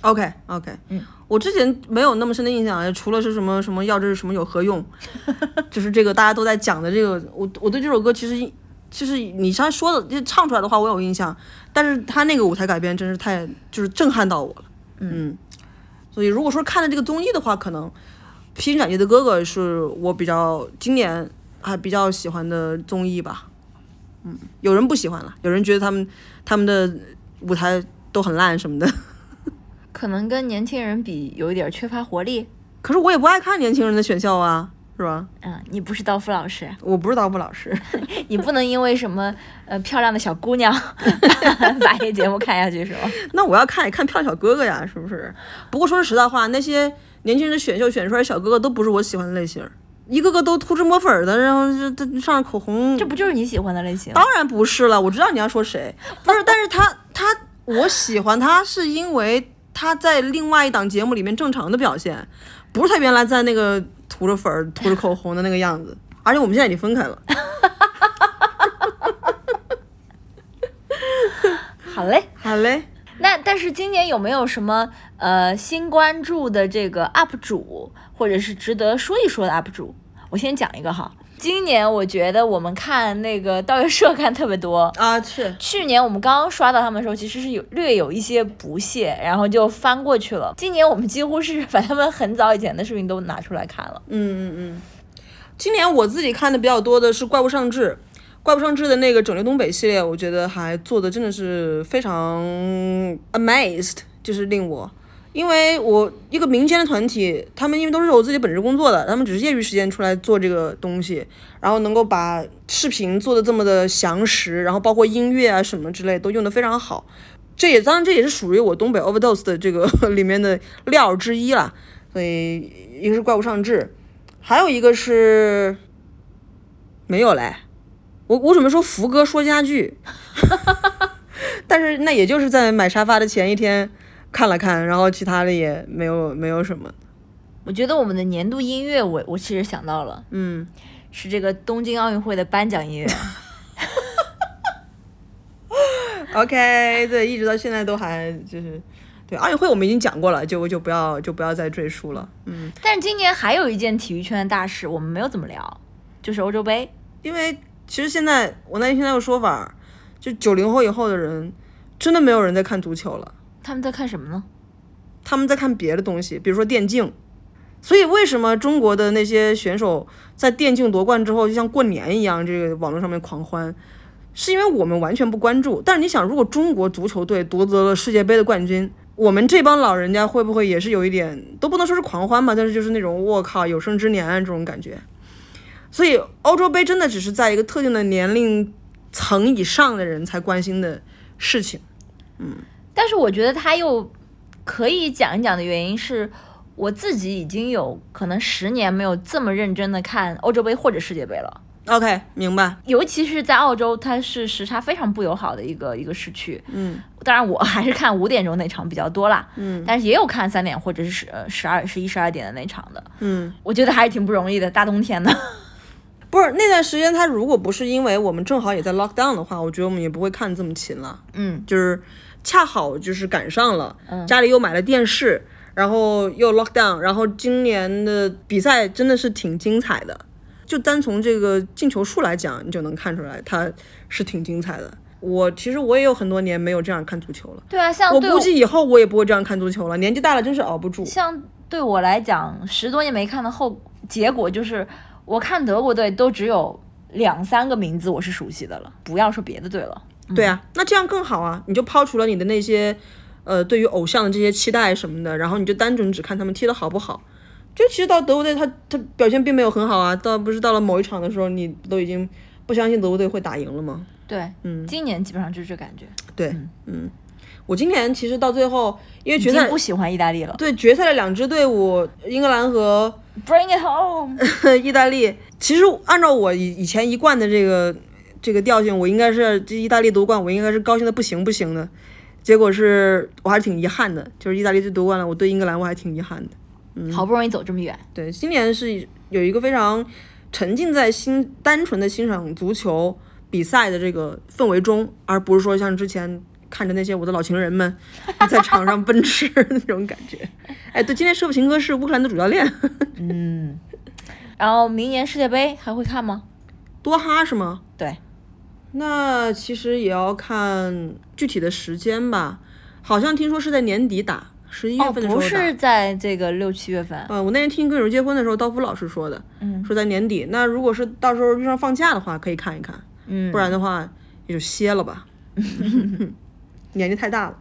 OK OK，嗯，我之前没有那么深的印象，除了是什么什么要这是什么有何用，就是这个大家都在讲的这个，我我对这首歌其实其实你刚才说的就唱出来的话我有印象，但是他那个舞台改编真是太就是震撼到我了，嗯，所以如果说看了这个综艺的话，可能《披荆斩棘的哥哥》是我比较今年还比较喜欢的综艺吧，嗯，有人不喜欢了，有人觉得他们他们的舞台都很烂什么的。可能跟年轻人比有一点缺乏活力。可是我也不爱看年轻人的选秀啊，是吧？嗯，你不是刀夫老师，我不是刀夫老师，你不能因为什么呃漂亮的小姑娘 把这节目看下去是吧？那我要看也看漂亮小哥哥呀，是不是？不过说实在话，那些年轻人的选秀选出来小哥哥都不是我喜欢的类型，一个个都涂脂抹粉的，然后这这上口红，这不就是你喜欢的类型？当然不是了，我知道你要说谁，不是，但是他 他我喜欢他是因为他在另外一档节目里面正常的表现，不是他原来在那个涂着粉儿、涂着口红的那个样子，而且我们现在已经分开了。好嘞。好嘞，那但是今年有没有什么呃新关注的这个 UP 主，或者是值得说一说的 UP 主？我先讲一个哈。今年我觉得我们看那个盗月社看特别多。啊是，去年我们刚刚刷到他们的时候，其实是有略有一些不屑，然后就翻过去了。今年我们几乎是把他们很早以前的视频都拿出来看了。嗯嗯嗯。今年我自己看的比较多的是《怪物上志》，《怪物上志》的那个《拯救东北》系列，我觉得还做的真的是非常 amazed，就是令我，因为我一个民间的团体，他们因为都是有自己本职工作的，他们只是业余时间出来做这个东西，然后能够把视频做的这么的详实，然后包括音乐啊什么之类都用的非常好。这也当然这也是属于我东北 overdose 的这个里面的料之一啦。所以一个是怪物上志，还有一个是没有嘞。我我准备说福哥说家具，但是那也就是在买沙发的前一天看了看，然后其他的也没有没有什么。我觉得我们的年度音乐，我我其实想到了，嗯，是这个东京奥运会的颁奖音乐。OK，对，一直到现在都还就是，对奥运会我们已经讲过了，就就不要就不要再赘述了。嗯，但是今年还有一件体育圈的大事，我们没有怎么聊，就是欧洲杯。因为其实现在我那天听到个说法，就九零后以后的人，真的没有人在看足球了，他们在看什么呢？他们在看别的东西，比如说电竞。所以为什么中国的那些选手在电竞夺冠之后，就像过年一样，这个网络上面狂欢？是因为我们完全不关注。但是你想，如果中国足球队夺得了世界杯的冠军，我们这帮老人家会不会也是有一点，都不能说是狂欢吧，但是就是那种我靠有生之年这种感觉。所以欧洲杯真的只是在一个特定的年龄层以上的人才关心的事情。嗯但是我觉得他又可以讲一讲的原因是，我自己已经有可能十年没有这么认真的看欧洲杯或者世界杯了。OK，明白。尤其是在澳洲，它是时差非常不友好的一个一个时区。嗯，当然我还是看五点钟那场比较多啦。嗯，但是也有看三点或者是十呃十二、十一、十二点的那场的。嗯，我觉得还是挺不容易的，大冬天的。不是那段时间，他如果不是因为我们正好也在 lock down 的话，我觉得我们也不会看这么勤了。嗯，就是恰好就是赶上了，家里又买了电视，然后又 lock down，然后今年的比赛真的是挺精彩的。就单从这个进球数来讲，你就能看出来他是挺精彩的。我其实我也有很多年没有这样看足球了，对啊，像我估计以后我也不会这样看足球了。年纪大了真是熬不住。像对我来讲，十多年没看的后结果就是，我看德国队都只有两三个名字我是熟悉的了，不要说别的队了。对啊，那这样更好啊！你就抛除了你的那些，呃，对于偶像的这些期待什么的，然后你就单纯只看他们踢的好不好。就其实到德国队他，他表现并没有很好啊，到不是到了某一场的时候，你都已经不相信德国队会打赢了吗？对，嗯，今年基本上就是这感觉，对，嗯，我今年其实到最后，因为决赛不喜欢意大利了。对决赛的两支队伍，英格兰和 Bring it home，意大利，其实按照我以以前一贯的这个这个调性，我应该是这意大利夺冠，我应该是高兴的不行不行的。结果是我还是挺遗憾的，就是意大利队夺冠了，我对英格兰我还挺遗憾的。嗯好不容易走这么远，对，今年是有一个非常沉浸在欣单纯的欣赏足球比赛的这个氛围中，而不是说像之前看着那些我的老情人们 在场上奔驰那种感觉。哎，对，今天舍甫琴科是乌克兰的主教练，嗯然后明年世界杯还会看吗？多哈是吗？对，那其实也要看具体的时间吧，好像听说是在年底打，十一月哦，份的时候打。不是在这个六七月份，嗯，我那天听歌手结婚的时候，刀夫老师说的，嗯说在年底。那如果是到时候遇上放假的话，可以看一看，嗯，不然的话也就歇了吧。年纪太大了。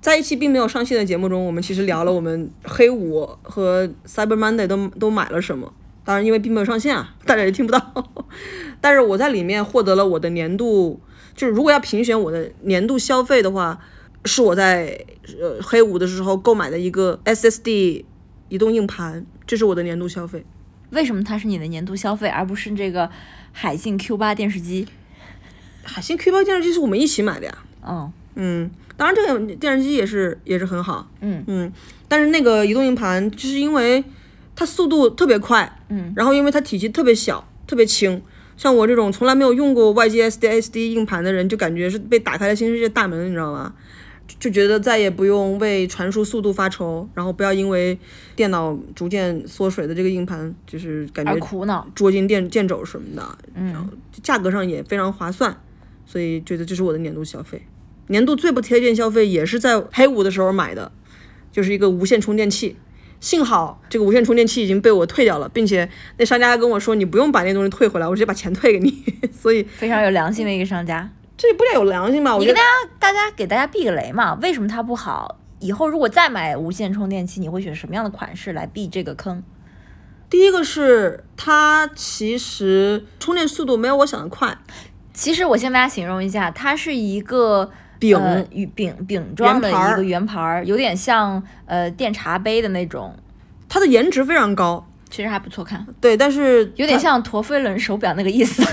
在一期并没有上线的节目中，我们其实聊了我们黑五和 Cyber Monday 都都买了什么。当然，因为并没有上线啊，大家也听不到。但是我在里面获得了我的年度，就是如果要评选我的年度消费的话，是我在呃黑五的时候购买的一个 SSD 移动硬盘，这是我的年度消费。为什么它是你的年度消费，而不是这个海信 Q 八电视机？海信 Q 八电视机是我们一起买的呀。嗯嗯，当然这个电视机也是也是很好。嗯嗯，但是那个移动硬盘就是因为它速度特别快，嗯，然后因为它体积特别小、特别轻，像我这种从来没有用过外接 SD SD 硬盘的人，就感觉是被打开了新世界大门，你知道吗？就就觉得再也不用为传输速度发愁，然后不要因为电脑逐渐缩水的这个硬盘，就是感觉苦恼。捉襟见见肘什么的，嗯，价格上也非常划算，所以觉得这是我的年度消费。年度最不贴件消费也是在黑五的时候买的，就是一个无线充电器。幸好这个无线充电器已经被我退掉了，并且那商家还跟我说你不用把那东西退回来，我直接把钱退给你。所以非常有良心的一个商家。这不叫有良心吗？我给大家大家给大家避个雷嘛？为什么它不好？以后如果再买无线充电器，你会选什么样的款式来避这个坑？第一个是它其实充电速度没有我想的快，其实我先大家形容一下，它是一个饼呃与饼饼状的一个圆盘儿，有点像呃电茶杯的那种，它的颜值非常高，其实还不错看，对，但是有点像陀飞轮手表那个意思。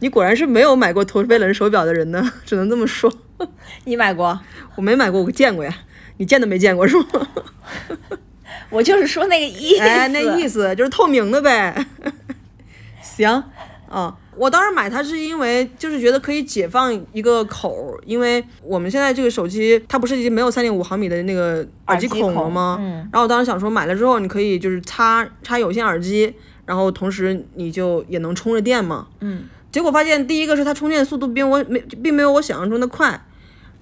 你果然是没有买过陀飞轮手表的人呢，只能这么说。你买过？我没买过，我见过呀。你见都没见过是吗？我就是说那个意思。哎，那意思就是透明的呗。行，啊、我当时买它是因为就是觉得可以解放一个口儿，因为我们现在这个手机它不是已经没有三点五毫米的那个耳机孔孔了吗？嗯然后我当时想说买了之后你可以就是插插有线耳机，然后同时你就也能充着电嘛。嗯。结果发现第一个是它充电速度并我没并没有我想象中的快，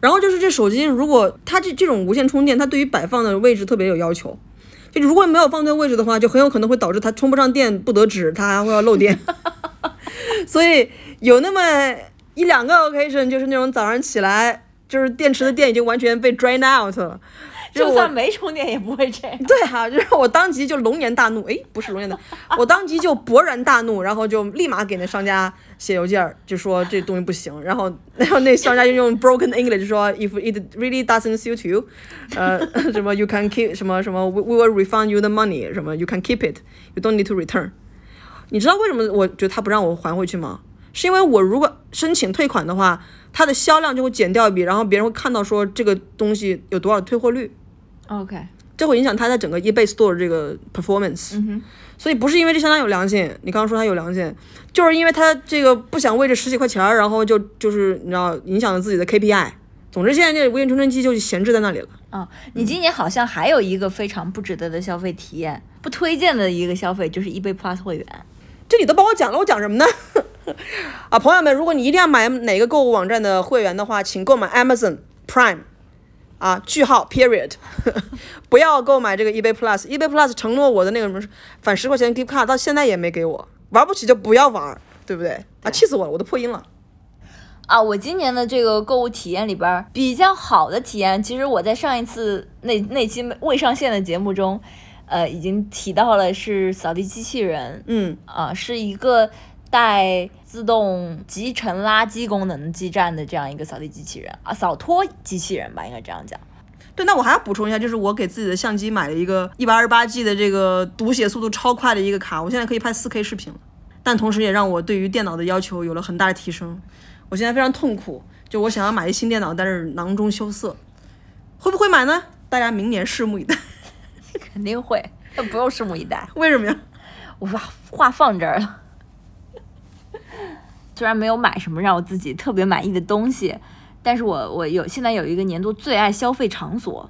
然后就是这手机如果它这这种无线充电，它对于摆放的位置特别有要求。就如果没有放对位置的话，就很有可能会导致它充不上电不得止，它还会要漏电。所以有那么一两个 occasion，就是那种早上起来，就是电池的电已经完全被 drain out 了。就算没充电也不会这样。对哈、就是我当即就龙颜大怒，诶，不是龙颜大，我当即就勃然大怒，然后就立马给那商家写邮件儿，就说这东西不行，然后然后那商家就用 broken English 说，if it really doesn't suit you，呃，什么 you can keep 什么什么 we we will refund you the money，什么 you can keep it，you don't need to return。你知道为什么我觉得他不让我还回去吗？是因为我如果申请退款的话，它的销量就会减掉一笔，然后别人会看到说这个东西有多少退货率。OK，这会影响他在整个 eBay Store 这个 performance。嗯所以不是因为这商家有良心，你刚刚说他有良心，就是因为他这个不想为这十几块钱儿，然后就就是你知道影响了自己的 KPI。总之，现在这无线充电器就闲置在那里了。啊、你今年好像还有一个非常不值得的消费体验，不推荐的一个消费就是 eBay Plus 会员。这你都帮我讲了，我讲什么呢？啊，朋友们，如果你一定要买哪个购物网站的会员的话，请购买 Amazon Prime。啊，句号，period，不要购买这个 eBay Plus。eBay Plus 承诺我的那个什么返十块钱 gift card，到现在也没给我。玩不起就不要玩，对不对？啊，气死我了，我都破音了。啊，我今年的这个购物体验里边儿比较好的体验，其实我在上一次那那期未上线的节目中，呃，已经提到了是扫地机器人，嗯，啊、是一个带自动集成垃圾功能基站的这样一个扫地机器人啊，扫拖机器人吧，应该这样讲。对，那我还要补充一下，就是我给自己的相机买了一个一百二十八 G 的这个读写速度超快的一个卡，我现在可以拍四 K 视频了，但同时也让我对于电脑的要求有了很大的提升。我现在非常痛苦，就我想要买一新电脑，但是囊中羞涩，会不会买呢？大家明年拭目以待。肯定会，那不用拭目以待。为什么呀？我把话放这儿了。虽然没有买什么让我自己特别满意的东西，但是我我有现在有一个年度最爱消费场所，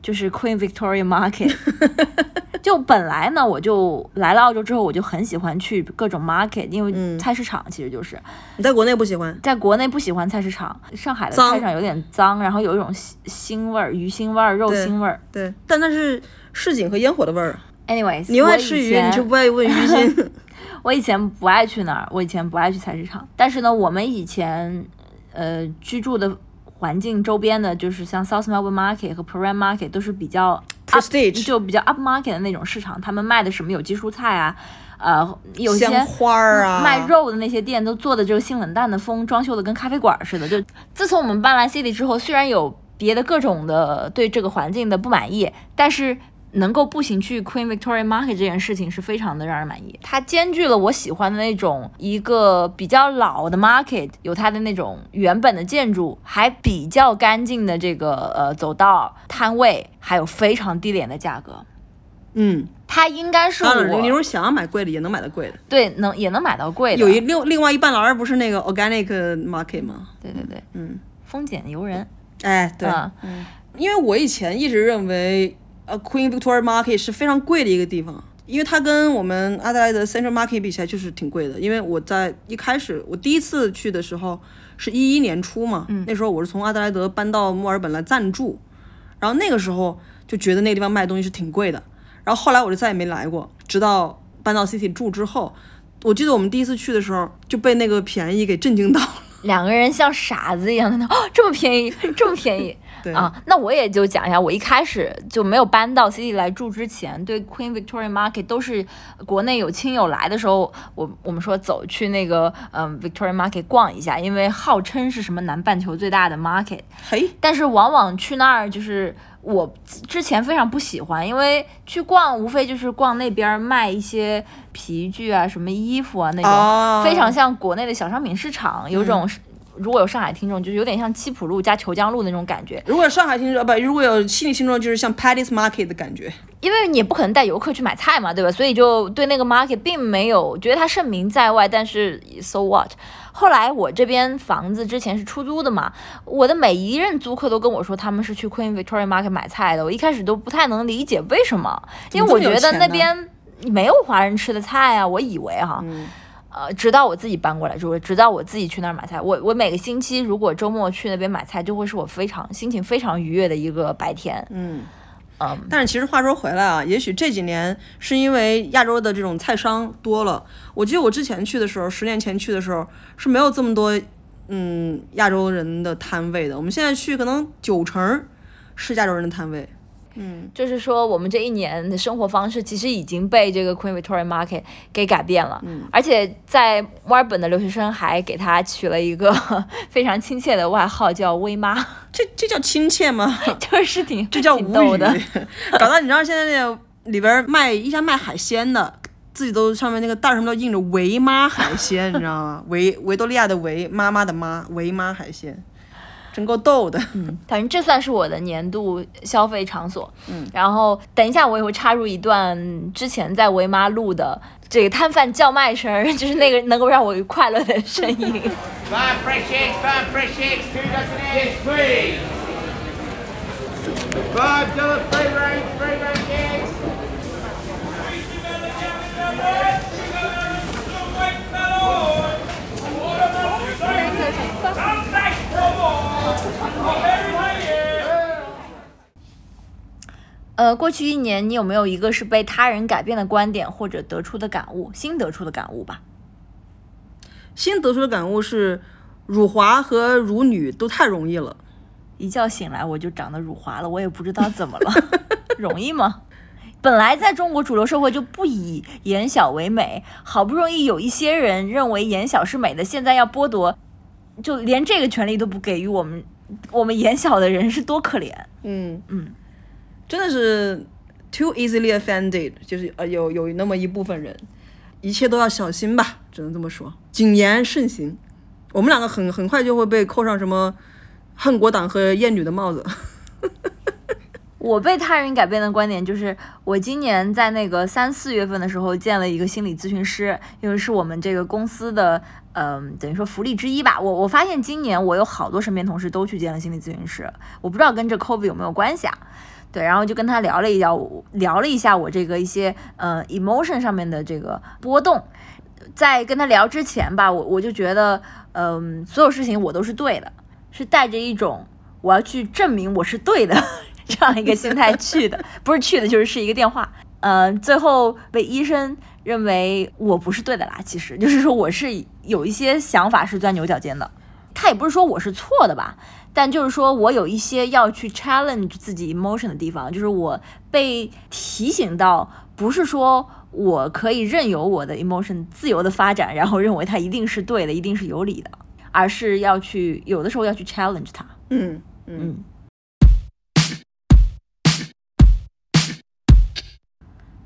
就是 Queen Victoria Market。就本来呢，我就来了澳洲之后，我就很喜欢去各种 market，因为菜市场其实就是、你在国内不喜欢？在国内不喜欢菜市场，上海的菜市场有点脏，然后有一种腥腥味儿、鱼腥味儿、肉腥味儿。对，但那是市井和烟火的味儿啊。Anyways，你爱吃鱼，前你就不爱问鱼腥。我以前不爱去那儿，我以前不爱去菜市场。但是呢，我们以前呃居住的环境周边的，就是像 South Melbourne Market 和 Prahran Market 都是比较 up- Prestige 就比较 up market 的那种市场，他们卖的什么有机蔬菜啊，呃，有些香花儿啊，卖肉的那些店都做的就是性冷淡的风，装修的跟咖啡馆似的。就自从我们搬来 City 之后，虽然有别的各种的对这个环境的不满意，但是能够步行去 Queen Victoria Market 这件事情是非常的让人满意。它兼具了我喜欢的那种一个比较老的 market，有它的那种原本的建筑，还比较干净的这个呃走道、摊位，还有非常低廉的价格。嗯，它应该是我，你如果想要买贵的，也能买到贵的。对能也能买到贵的。有一另另外一半栏儿不是那个 organic market 吗？对对对，嗯，丰俭由人。哎，对，嗯因为我以前一直认为，呃，Queen Victoria Market 是非常贵的一个地方，因为它跟我们阿德莱德 Central Market 比起来就是挺贵的。因为我在一开始我第一次去的时候是一一年初嘛，那时候我是从阿德莱德搬到墨尔本来暂住，然后那个时候就觉得那个地方卖东西是挺贵的，然后后来我就再也没来过，直到搬到 City 住之后。我记得我们第一次去的时候就被那个便宜给震惊到了。两个人像傻子一样在那，哦，这么便宜，这么便宜。对。啊，那我也就讲一下，我一开始就没有搬到 City 来住之前，对 Queen Victoria Market 都是国内有亲友来的时候，我我们说走去那个嗯 Victoria Market 逛一下，因为号称是什么南半球最大的 market，嘿，但是往往去那儿就是我之前非常不喜欢，因为去逛无非就是逛那边卖一些皮具啊、什么衣服啊那种，哦非常像国内的小商品市场，有种、如果有上海听众，就是有点像七浦路加虬江路那种感觉。如果有上海听众不，如果有悉尼听众，就是像 Paddy's Market 的感觉。因为你也不可能带游客去买菜嘛，对吧？所以就对那个 market 并没有觉得它盛名在外，但是 so what？后来我这边房子之前是出租的嘛，我的每一任租客都跟我说他们是去 Queen Victoria Market 买菜的，我一开始都不太能理解为什么，因为我觉得那边没有华人吃的菜啊，我以为哈。呃，直到我自己搬过来住，直到我自己去那儿买菜，我我每个星期如果周末去那边买菜，就会是我非常心情非常愉悦的一个白天。嗯嗯，但是其实话说回来啊，也许这几年是因为亚洲的这种菜商多了。我记得我之前去的时候，十年前去的时候是没有这么多嗯亚洲人的摊位的。我们现在去可能九成儿是亚洲人的摊位。嗯，就是说，我们这一年的生活方式其实已经被这个 Queen Victoria Market 给改变了。嗯，而且在墨尔本的留学生还给他取了一个非常亲切的外号，叫“微 妈这这叫亲切吗？”，就是挺 这叫无语挺逗的。。搞到你知道现在那个里边卖一家卖海鲜的，自己都上面那个袋儿上面都印着“维妈海鲜”，你知道吗？维维多利亚的维，妈妈的妈，维妈海鲜，真够逗的。嗯反正这算是我的年度消费场所。嗯，然后等一下我也会插入一段之前在维妈录的这个摊贩叫卖声，就是那个能够让我快乐的声音。Five fresh eggs, five fresh eggs, two dozen eggs, please. Five dollar free range, free range eggs. 呃，过去一年你有没有一个是被他人改变的观点或者得出的感悟，新得出的感悟吧？新得出的感悟是，辱华和辱女都太容易了。一觉醒来我就长得辱华了，我也不知道怎么了，容易吗？本来在中国主流社会就不以眼小为美，好不容易有一些人认为眼小是美的，现在要剥夺，就连这个权利都不给予我们，我们眼小的人是多可怜。嗯嗯，真的是 too easily offended，就是呃有有那么一部分人，一切都要小心吧，只能这么说，谨言慎行。我们两个很很快就会被扣上什么恨国党和厌女的帽子。我被他人改变的观点就是，我今年在那个三四月份的时候见了一个心理咨询师，因为是我们这个公司的，嗯、等于说福利之一吧。我我发现今年我有好多身边同事都去见了心理咨询师，我不知道跟这 COVID 有没有关系啊？对，然后就跟他聊了一聊，我聊了一下我这个一些呃 emotion 上面的这个波动。在跟他聊之前吧，我我就觉得，嗯、所有事情我都是对的，是带着一种我要去证明我是对的 这样一个心态去的，不是去的，就是是一个电话。嗯、最后被医生认为我不是对的啦，其实就是说我是有一些想法是钻牛角尖的。他也不是说我是错的吧，但就是说我有一些要去 challenge 自己 emotion 的地方，就是我被提醒到，不是说我可以任由我的 emotion 自由的发展，然后认为它一定是对的，一定是有理的，而是要去有的时候要去 challenge 它。嗯嗯，嗯。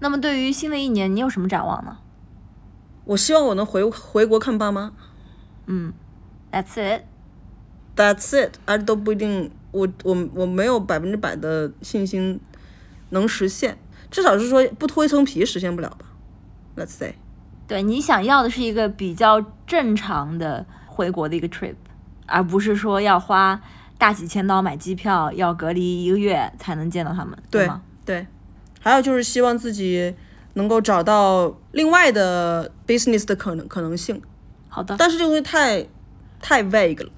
那么对于新的一年，你有什么展望呢？我希望我能回回国看爸妈。嗯，That's it。That's it，而都不一定，我我我没有百分之百的信心能实现，至少是说不脱一层皮实现不了吧。Let's say，对你想要的是一个比较正常的回国的一个 trip，而不是说要花大几千刀买机票，要隔离一个月才能见到他们，对吗？对，还有就是希望自己能够找到另外的 business 的可能可能性，好的，但是这个东西太太 vague 了，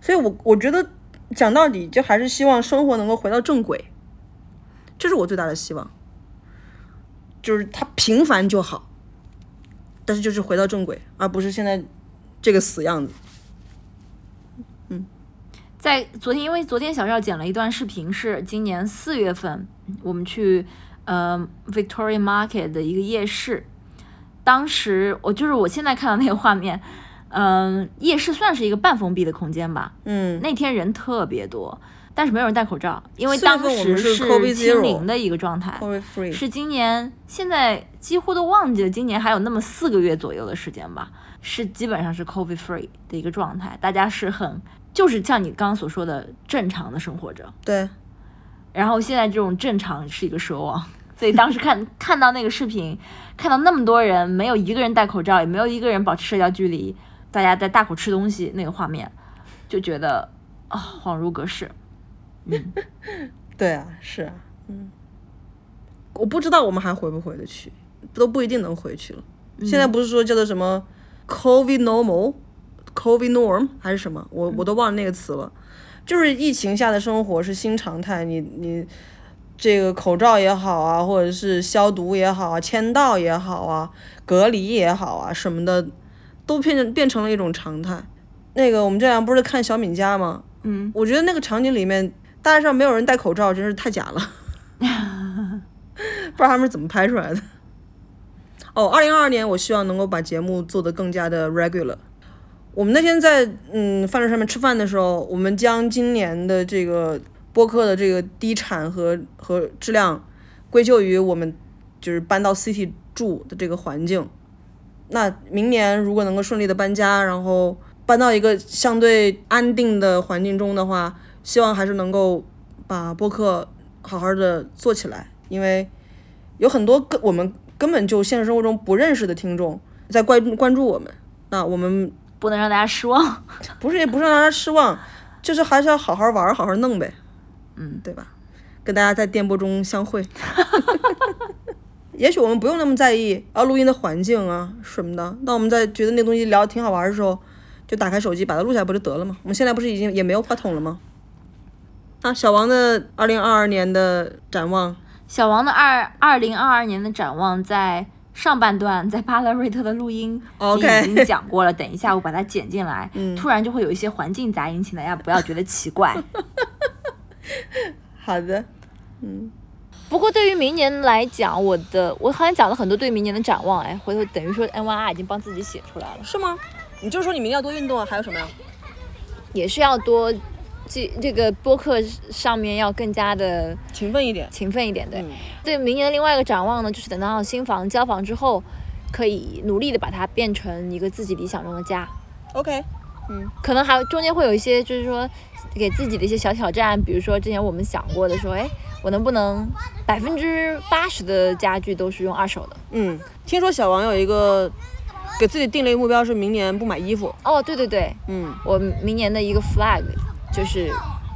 所以我我觉得讲到底就还是希望生活能够回到正轨，这是我最大的希望，就是它平凡就好，但是就是回到正轨，而不是现在这个死样子。嗯。在昨天，因为昨天小赵剪了一段视频，是今年四月份我们去呃 Victoria Market 的一个夜市，当时我就是我现在看到那个画面，嗯、夜市算是一个半封闭的空间吧，嗯，那天人特别多，但是没有人戴口罩，因为当份我们是时是清零的一个状态。是今年，现在几乎都忘记了，今年还有那么四个月左右的时间吧，是基本上是 COVID free 的一个状态，大家是很就是像你刚刚所说的正常的生活着，对，然后现在这种正常是一个奢望，所以当时看 看到那个视频，看到那么多人没有一个人戴口罩，也没有一个人保持社交距离，大家在大口吃东西那个画面，就觉得啊、恍如隔世。嗯 对啊，是啊，嗯，我不知道我们还回不回得去，都不一定能回去了。现在不是说叫做什么 COVID normal、COVID norm 还是什么，我我都忘了那个词了。就是疫情下的生活是新常态，你你这个口罩也好啊，或者是消毒也好啊，签到也好啊，隔离也好啊什么的，都变成变成了一种常态。那个我们这两天不是看小敏家吗？嗯，我觉得那个场景里面，大街上没有人戴口罩，真是太假了，不知道他们是怎么拍出来的。哦，二零二二年，我希望能够把节目做得更加的 regular。我们那天在嗯饭桌上面吃饭的时候，我们将今年的这个播客的这个低产和和质量归咎于我们就是搬到 city 住的这个环境。那明年如果能够顺利的搬家，然后搬到一个相对安定的环境中的话，希望还是能够把播客好好的做起来，因为有很多根我们根本就现实生活中不认识的听众在关关注我们，那我们不能让大家失望。不是也不是让大家失望，就是还是要好好玩儿，好好弄呗，嗯，对吧？跟大家在电波中相会。也许我们不用那么在意啊录音的环境啊什么的，那我们在觉得那东西聊得挺好玩的时候，就打开手机把它录下来不就得了吗？我们现在不是已经也没有话筒了吗？啊，小王的二零二二年的展望，小王的二二零二二年的展望在上半段在巴勒瑞特的录音已经讲过了，等一下我把它剪进来，突然就会有一些环境杂音，请大家不要觉得奇怪。好的，嗯不过对于明年来讲，我的我好像讲了很多对明年的展望，哎，回头等于说 N Y R 已经帮自己写出来了，是吗？你就说你明年要多运动啊，还有什么呀？也是要多这这个播客上面要更加的勤奋一点。勤奋一点，对。嗯对明年的另外一个展望呢，就是等到新房交房之后，可以努力的把它变成一个自己理想中的家。OK，嗯可能还中间会有一些，就是说给自己的一些小挑战，比如说之前我们想过的，说，哎，我能不能百分之八十的家具都是用二手的？嗯，听说小王有一个给自己定了一个目标，是明年不买衣服。哦，对对对，嗯，我明年的一个 flag 就是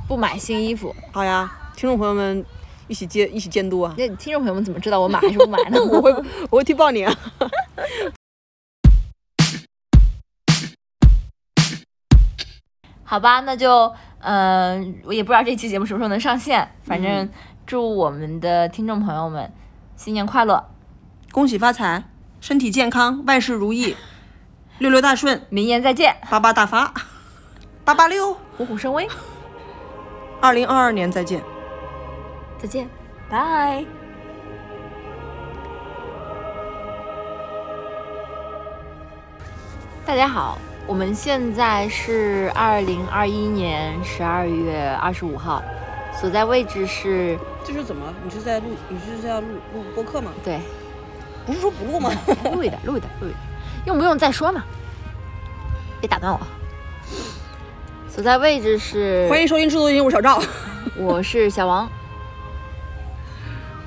不买新衣服。好呀，听众朋友们一起监一起监督啊！那听众朋友们怎么知道我买还是不买呢？我会我会踢爆你啊！好吧，那就嗯、呃我也不知道这期节目什么时候能上线，反正祝我们的听众朋友们新年快乐，恭喜发财，身体健康，万事如意，六六大顺，明年再见，八八大发，八八六，虎虎生威，二零二二年再见。再见，拜。大家好，我们现在是二零二一年十二月二十五号，所在位置是这是怎么？你是在录？你是在录录播客吗？对，不是说不录吗？录一点，录一点，录一点，用不用再说嘛？别打断我。所在位置是，欢迎收听制作人，我是小赵。我是小王，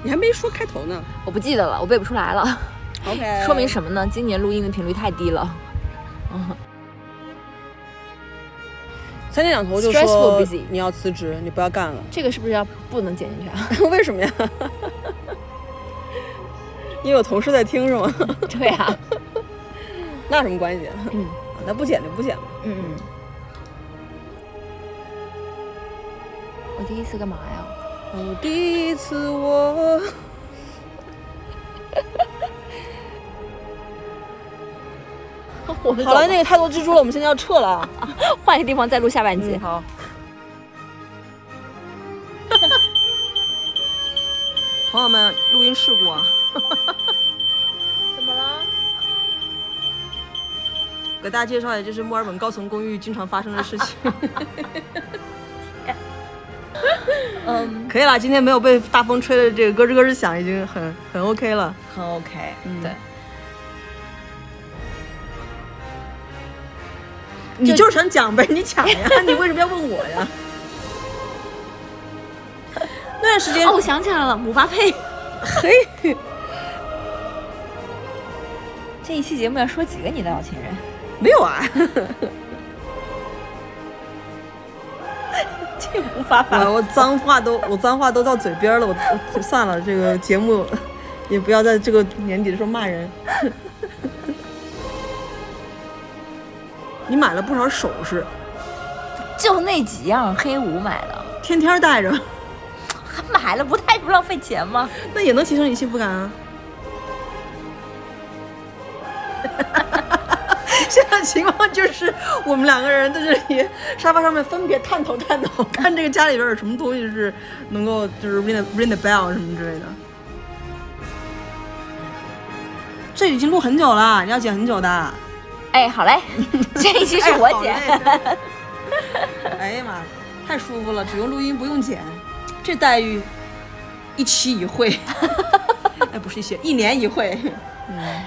你还没说开头呢。我不记得了，我背不出来了。OK，说明什么呢？今年录音的频率太低了。三天两头就 Stressful 说 busy 你要辞职，你不要干了。这个是不是要不能剪进去啊？为什么呀？因为有同事在听是吗？对啊，那有什么关系？嗯啊，那不剪就不剪吧。嗯嗯。第一次干嘛呀？哦，第一次我。好了，那个太多蜘蛛了，我们现在要撤了，换一个地方再录下半集。好。朋友们，录音事故啊。怎么了？给大家介绍一下，这是墨尔本高层公寓经常发生的事情。哈哈哈哈哈。嗯，可以了，今天没有被大风吹的这个咯吱咯吱响，已经很很 OK 了。很 OK，、嗯对。你就是想讲呗，你抢呀，你为什么要问我呀？那段时间哦，我想起来了，姆巴佩。嘿，这一期节目要说几个你的老情人？没有啊，这无法反我我脏话都我脏话都到嘴边了，我我算了，这个节目也不要在这个年底的时候骂人。你买了不少首饰，就那几样黑五买的，天天戴着，还买了不太不浪费钱吗？那也能提升你幸福感啊。现在情况就是我们两个人在这里沙发上面分别探头探头，看这个家里边有什么东西是能够就是 ring the ring the bell 什么之类的。这已经录很久了，你要剪很久的。哎，好嘞，这一期是我剪。哎哎呀妈，太舒服了，只用录音不用剪，这待遇一期一会，哎，不是一期，一年一会。嗯，